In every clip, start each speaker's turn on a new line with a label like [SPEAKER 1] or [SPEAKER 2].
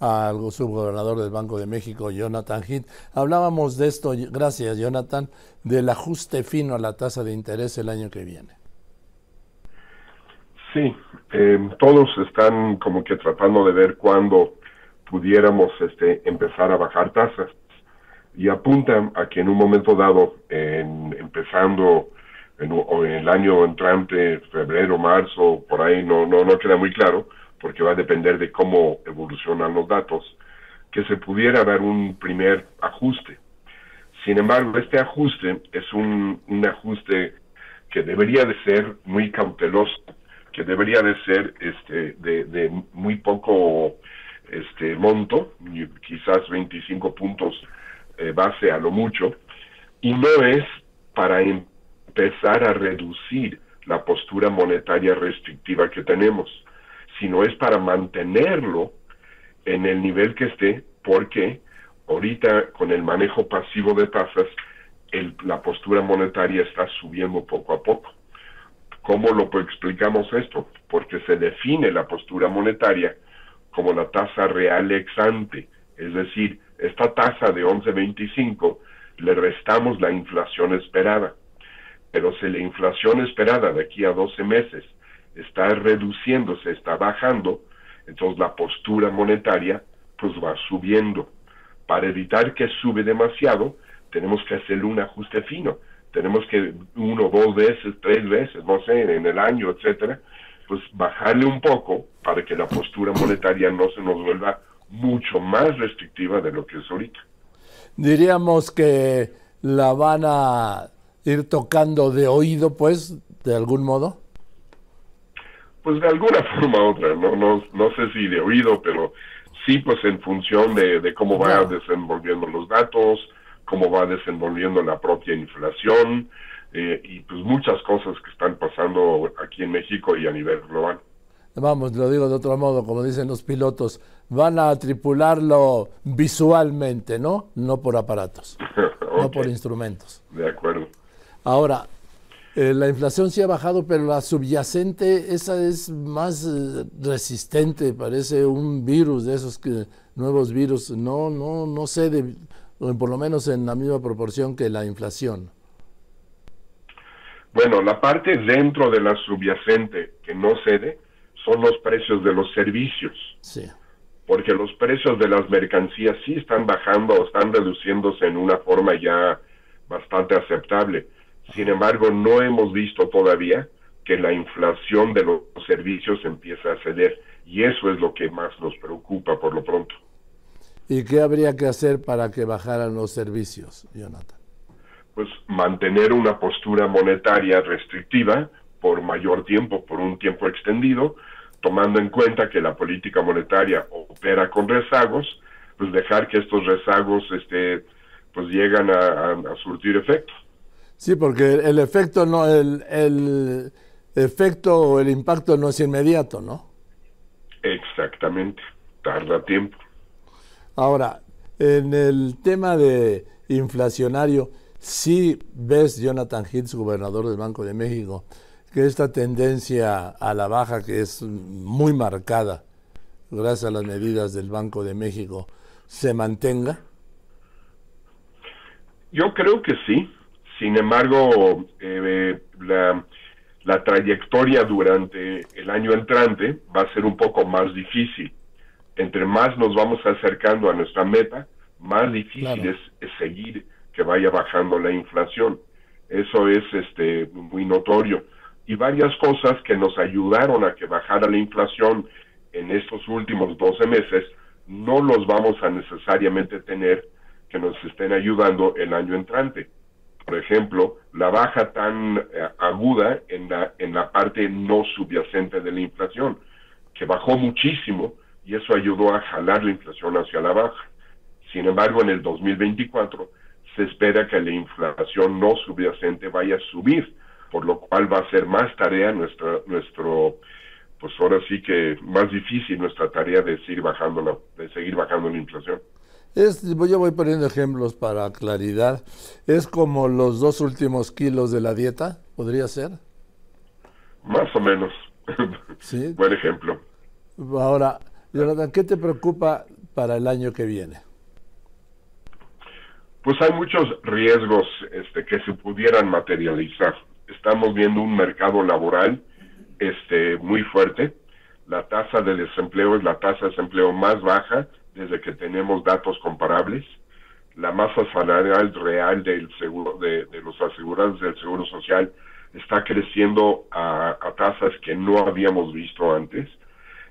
[SPEAKER 1] al subgobernador del Banco de México, Jonathan Heath. Hablábamos de esto, gracias Jonathan, del ajuste fino a la tasa de interés el año que viene.
[SPEAKER 2] Sí, eh, todos están como que tratando de ver cuándo pudiéramos este, empezar a bajar tasas y apuntan a que en un momento dado, en, empezando en, en, el año entrante, febrero, marzo, por ahí no, no, no queda muy claro, porque va a depender de cómo evolucionan los datos, que se pudiera dar un primer ajuste. Sin embargo, este ajuste es un, un ajuste que debería de ser muy cauteloso, que debería de ser este, de, muy poco este monto, quizás 25 puntos eh, base a lo mucho, y no es para empezar a reducir la postura monetaria restrictiva que tenemos sino es para mantenerlo en el nivel que esté, porque ahorita con el manejo pasivo de tasas, la postura monetaria está subiendo poco a poco. ¿Cómo lo explicamos esto? Porque se define la postura monetaria como la tasa real ex ante, es decir, esta tasa de 11.25 le restamos la inflación esperada. Pero si la inflación esperada de aquí a 12 meses está reduciéndose, está bajando, entonces la postura monetaria pues va subiendo. Para evitar que sube demasiado, tenemos que hacerle un ajuste fino. Tenemos que uno, dos veces, tres veces, no sé, en el año, etcétera, pues bajarle un poco para que la postura monetaria no se nos vuelva mucho más restrictiva de lo que es ahorita.
[SPEAKER 1] Diríamos que la van a ir tocando de oído, pues, de algún modo
[SPEAKER 2] pues de alguna forma u otra, no, no, no sé si de oído, pero sí pues en función de, cómo va desenvolviendo los datos, cómo va desenvolviendo la propia inflación eh, y pues muchas cosas que están pasando aquí en México y a nivel global.
[SPEAKER 1] Vamos, lo digo de otro modo, como dicen los pilotos, van a tripularlo visualmente, ¿no? No por aparatos, no por instrumentos.
[SPEAKER 2] De acuerdo.
[SPEAKER 1] Ahora, eh, la inflación sí ha bajado, pero la subyacente, esa es más eh, resistente, parece un virus de esos que, nuevos virus. No, no, no cede, por lo menos en la misma proporción que la inflación.
[SPEAKER 2] Bueno, la parte dentro de la subyacente que no cede son los precios de los servicios.
[SPEAKER 1] Sí.
[SPEAKER 2] Porque los precios de las mercancías sí están bajando o están reduciéndose en una forma ya bastante aceptable sin embargo, no hemos visto todavía que la inflación de los servicios empiece a ceder y eso es lo que más nos preocupa por lo pronto.
[SPEAKER 1] ¿Y qué habría que hacer para que bajaran los servicios, Jonathan?
[SPEAKER 2] Pues mantener una postura monetaria restrictiva por mayor tiempo, por un tiempo extendido, tomando en cuenta que la política monetaria opera con rezagos, pues dejar que estos rezagos este, pues llegan a, a surtir efecto.
[SPEAKER 1] Sí, porque el efecto no, el, el efecto o el impacto no es inmediato, ¿no?
[SPEAKER 2] Exactamente, tarda tiempo.
[SPEAKER 1] Ahora, en el tema de inflacionario, sí ves, Jonathan Hitz, gobernador del Banco de México, que esta tendencia a la baja, que es muy marcada, gracias a las medidas del Banco de México, se mantenga?
[SPEAKER 2] Yo creo que sí. Sin embargo, eh, la, trayectoria durante el año entrante va a ser un poco más difícil. Entre más nos vamos acercando a nuestra meta, más difícil es, seguir que vaya bajando la inflación. Eso es este, muy notorio. Y varias cosas que nos ayudaron a que bajara la inflación en estos últimos 12 meses, no los vamos a necesariamente tener que nos estén ayudando el año entrante por ejemplo, la baja tan eh, aguda en la, en la parte no subyacente de la inflación, que bajó muchísimo y eso ayudó a jalar la inflación hacia la baja. Sin embargo, en el 2024 se espera que la inflación no subyacente vaya a subir, por lo cual va a ser más tarea nuestra, nuestro, pues ahora sí que más difícil nuestra tarea de seguir bajando la, de seguir bajando la inflación.
[SPEAKER 1] Es, yo voy poniendo ejemplos para claridad. ¿Es como los dos últimos kilos de la dieta? ¿Podría ser?
[SPEAKER 2] Más o menos. ¿Sí? Buen ejemplo.
[SPEAKER 1] Ahora, Jonathan, ¿qué te preocupa para el año que viene?
[SPEAKER 2] Pues hay muchos riesgos este, que se pudieran materializar. Estamos viendo un mercado laboral este, muy fuerte. La tasa de desempleo es la tasa de desempleo más baja desde que tenemos datos comparables. La masa salarial real del seguro, de, los asegurados del Seguro Social está creciendo a, tasas que no habíamos visto antes.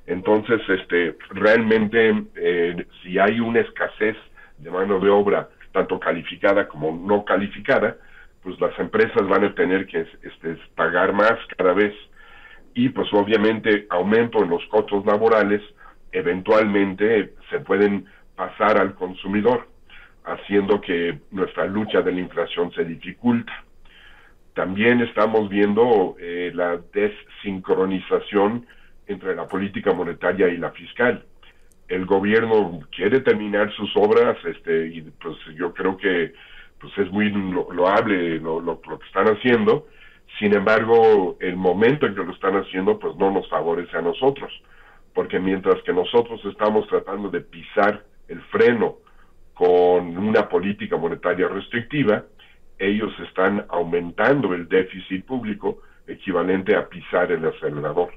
[SPEAKER 2] Entonces, este, realmente, eh, si hay una escasez de mano de obra tanto calificada como no calificada, pues las empresas van a tener que este, pagar más cada vez y pues obviamente aumento en los costos laborales eventualmente se pueden pasar al consumidor, haciendo que nuestra lucha de la inflación se dificulta. También estamos viendo eh, la desincronización entre la política monetaria y la fiscal. El gobierno quiere terminar sus obras, este, y pues yo creo que pues es muy loable lo, lo, que están haciendo, sin embargo, el momento en que lo están haciendo, pues no nos favorece a nosotros, porque mientras que nosotros estamos tratando de pisar el freno con una política monetaria restrictiva, ellos están aumentando el déficit público equivalente a pisar el acelerador.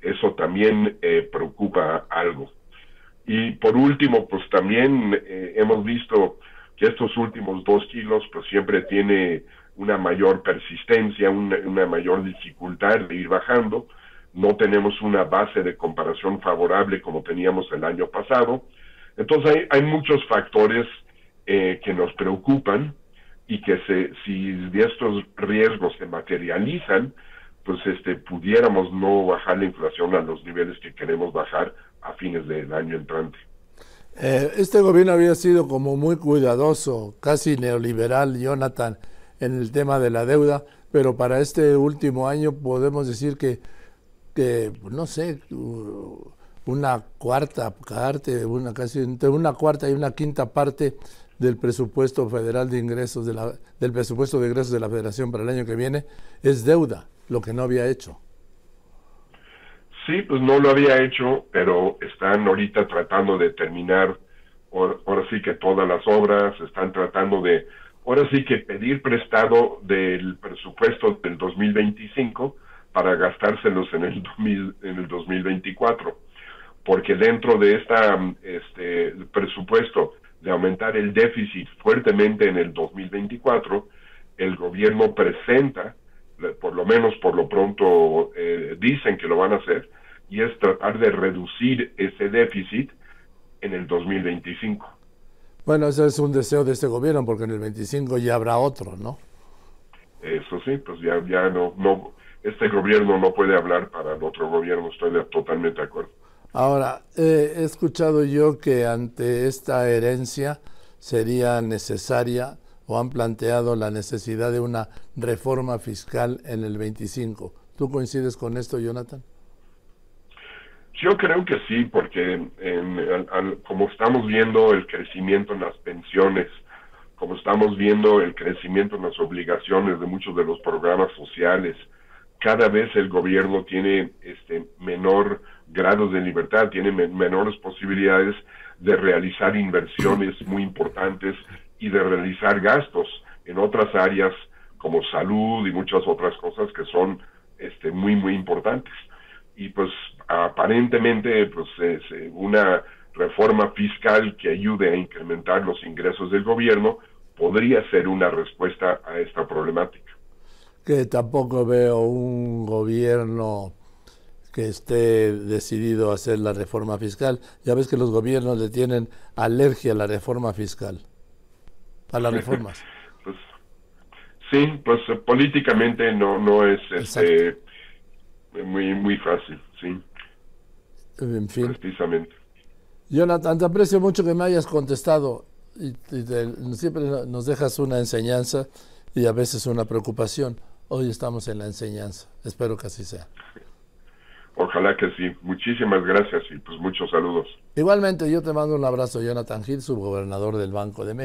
[SPEAKER 2] Eso también eh, preocupa algo. Y por último, pues también eh, hemos visto que estos últimos dos kilos, pues siempre tiene una mayor persistencia, una, mayor dificultad de ir bajando. No tenemos una base de comparación favorable como teníamos el año pasado. Entonces hay, hay muchos factores eh, que nos preocupan y que se, si estos riesgos se materializan, pues este pudiéramos no bajar la inflación a los niveles que queremos bajar a fines del año entrante.
[SPEAKER 1] Eh, este gobierno había sido como muy cuidadoso, casi neoliberal, Jonathan, en el tema de la deuda, pero para este último año podemos decir que, que no sé, una cuarta parte, una casi entre una cuarta y una quinta parte del presupuesto federal de ingresos de la, del presupuesto de ingresos de la Federación para el año que viene es deuda, lo que no había hecho.
[SPEAKER 2] Sí, pues no lo había hecho, pero están ahorita tratando de terminar, ahora sí que todas las obras, están tratando de, ahora sí que pedir prestado del presupuesto del 2025 para gastárselos en el, en el 2024, porque dentro de esta, este presupuesto de aumentar el déficit fuertemente en el 2024, el gobierno presenta por lo menos por lo pronto eh, dicen que lo van a hacer, y es tratar de reducir ese déficit en el 2025.
[SPEAKER 1] Bueno, ese es un deseo de este gobierno, porque en el 25 ya habrá otro, ¿no?
[SPEAKER 2] Eso sí, pues ya, ya no, no, este gobierno no puede hablar para el otro gobierno, estoy totalmente de acuerdo.
[SPEAKER 1] Ahora, eh, he escuchado yo que ante esta herencia sería necesaria o han planteado la necesidad de una reforma fiscal en el 25. ¿Tú coincides con esto, Jonathan?
[SPEAKER 2] Yo creo que sí, porque como estamos viendo el crecimiento en las pensiones, como estamos viendo el crecimiento en las obligaciones de muchos de los programas sociales, cada vez el gobierno tiene este menor grado de libertad, tiene menores posibilidades de realizar inversiones muy importantes y de realizar gastos en otras áreas como salud y muchas otras cosas que son este, muy, muy importantes. Y pues aparentemente pues una reforma fiscal que ayude a incrementar los ingresos del gobierno podría ser una respuesta a esta problemática.
[SPEAKER 1] Que tampoco veo un gobierno que esté decidido a hacer la reforma fiscal. Ya ves que los gobiernos le tienen alergia a la reforma fiscal a las reformas.
[SPEAKER 2] pues, sí, pues eh, políticamente no no es este, muy muy fácil, sí.
[SPEAKER 1] En fin.
[SPEAKER 2] Precisamente.
[SPEAKER 1] Jonathan, te aprecio mucho que me hayas contestado y, siempre nos dejas una enseñanza y a veces una preocupación. Hoy estamos en la enseñanza. Espero que así sea.
[SPEAKER 2] Ojalá que sí. Muchísimas gracias y pues muchos saludos.
[SPEAKER 1] Igualmente yo te mando un abrazo, Jonathan Gil, subgobernador del Banco de México.